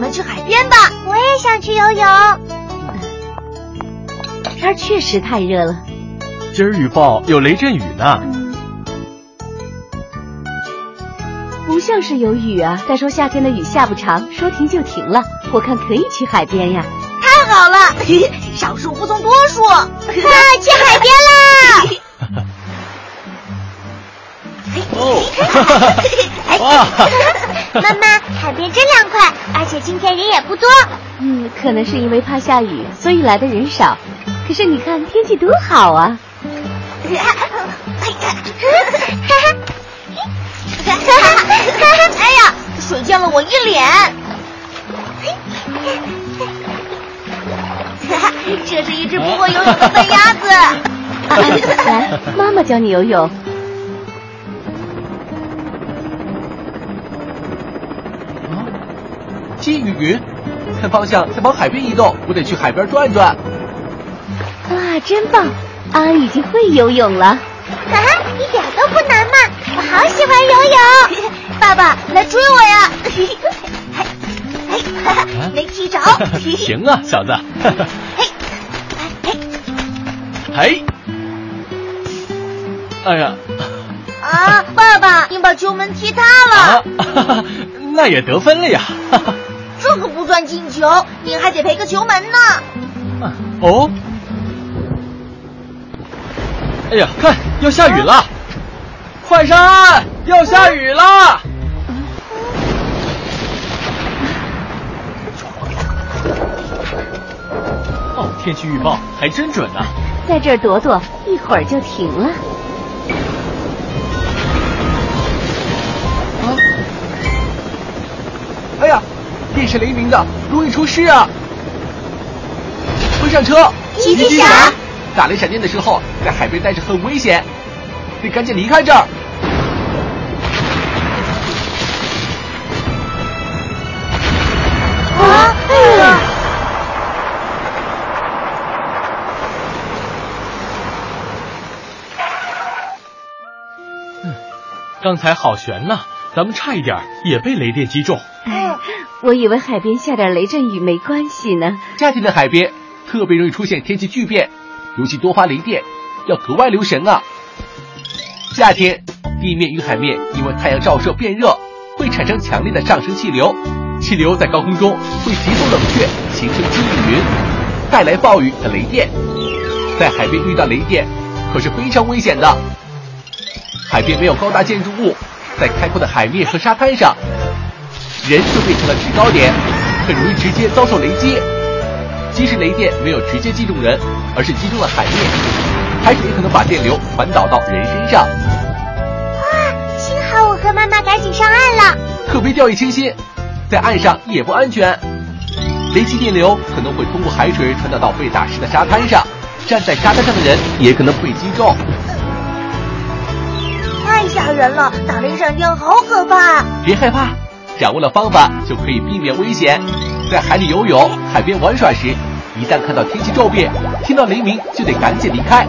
们去海边吧。我也想去游泳。天确实太热了。今儿预报有雷阵雨呢。不像是有雨啊。再说夏天的雨下不长，说停就停了。我看可以去海边呀。太好了，少数服从多数。快去海边啦！哦，哇！妈妈，海边真凉快，而且今天人也不多。嗯，可能是因为怕下雨，所以来的人少。可是你看天气多好啊！哎呀，水溅了我一脸！这是一只不会游泳的笨鸭子。来，妈妈教你游泳。金鱼，看方向在往海边移动，我得去海边转转。哇，真棒！安安已经会游泳了。啊，一点都不难嘛！我好喜欢游泳。爸爸，来追我呀！没踢着。行啊，小子。嘿，哎呀！啊，爸爸，你把球门踢塌了。那也得分了呀。这可不算进球，您还得赔个球门呢。哦。哎呀，看，要下雨了！快上岸，要下雨了！哦，天气预报还真准呢。在这儿躲躲，一会儿就停了。电闪雷鸣的，容易出事啊！快上车！奇迹侠。打雷闪电的时候，在海边待着很危险，得赶紧离开这儿。啊！刚才好悬呐，咱们差一点也被雷电击中。我以为海边下点雷阵雨没关系呢。夏天的海边特别容易出现天气巨变。尤其多发雷电，要格外留神啊！夏天地面与海面因为太阳照射变热，会产生强烈的上升气流，气流在高空中会急速冷却，形成积雨云，带来暴雨和雷电。在海边遇到雷电可是非常危险的。海边没有高大建筑物，在开阔的海面和沙滩上，人就变成了制高点，很容易直接遭受雷击。即使雷电没有直接击中人，而是击中了海面，海水也可能把电流传导到人身上。哇，幸好我和妈妈赶紧上岸了。可别掉以轻心，在岸上也不安全。雷击电流可能会通过海水传导到被打湿的沙滩上，站在沙滩上的人也可能被击中。太吓人了，打雷闪电好可怕。别害怕，掌握了方法就可以避免危险。在海里游泳、海边玩耍时，一旦看到天气骤变、听到雷鸣，就得赶紧离开，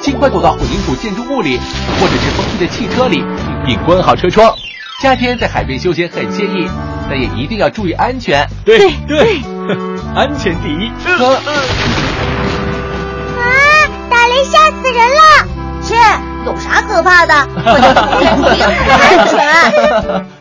尽快躲到混凝土建筑物里，或者是封闭的汽车里，并关好车窗。夏天在海边休闲很惬意，但也一定要注意安全。对对，安全第一。啊！打雷吓死人了！切，有啥可怕的？我叫安全。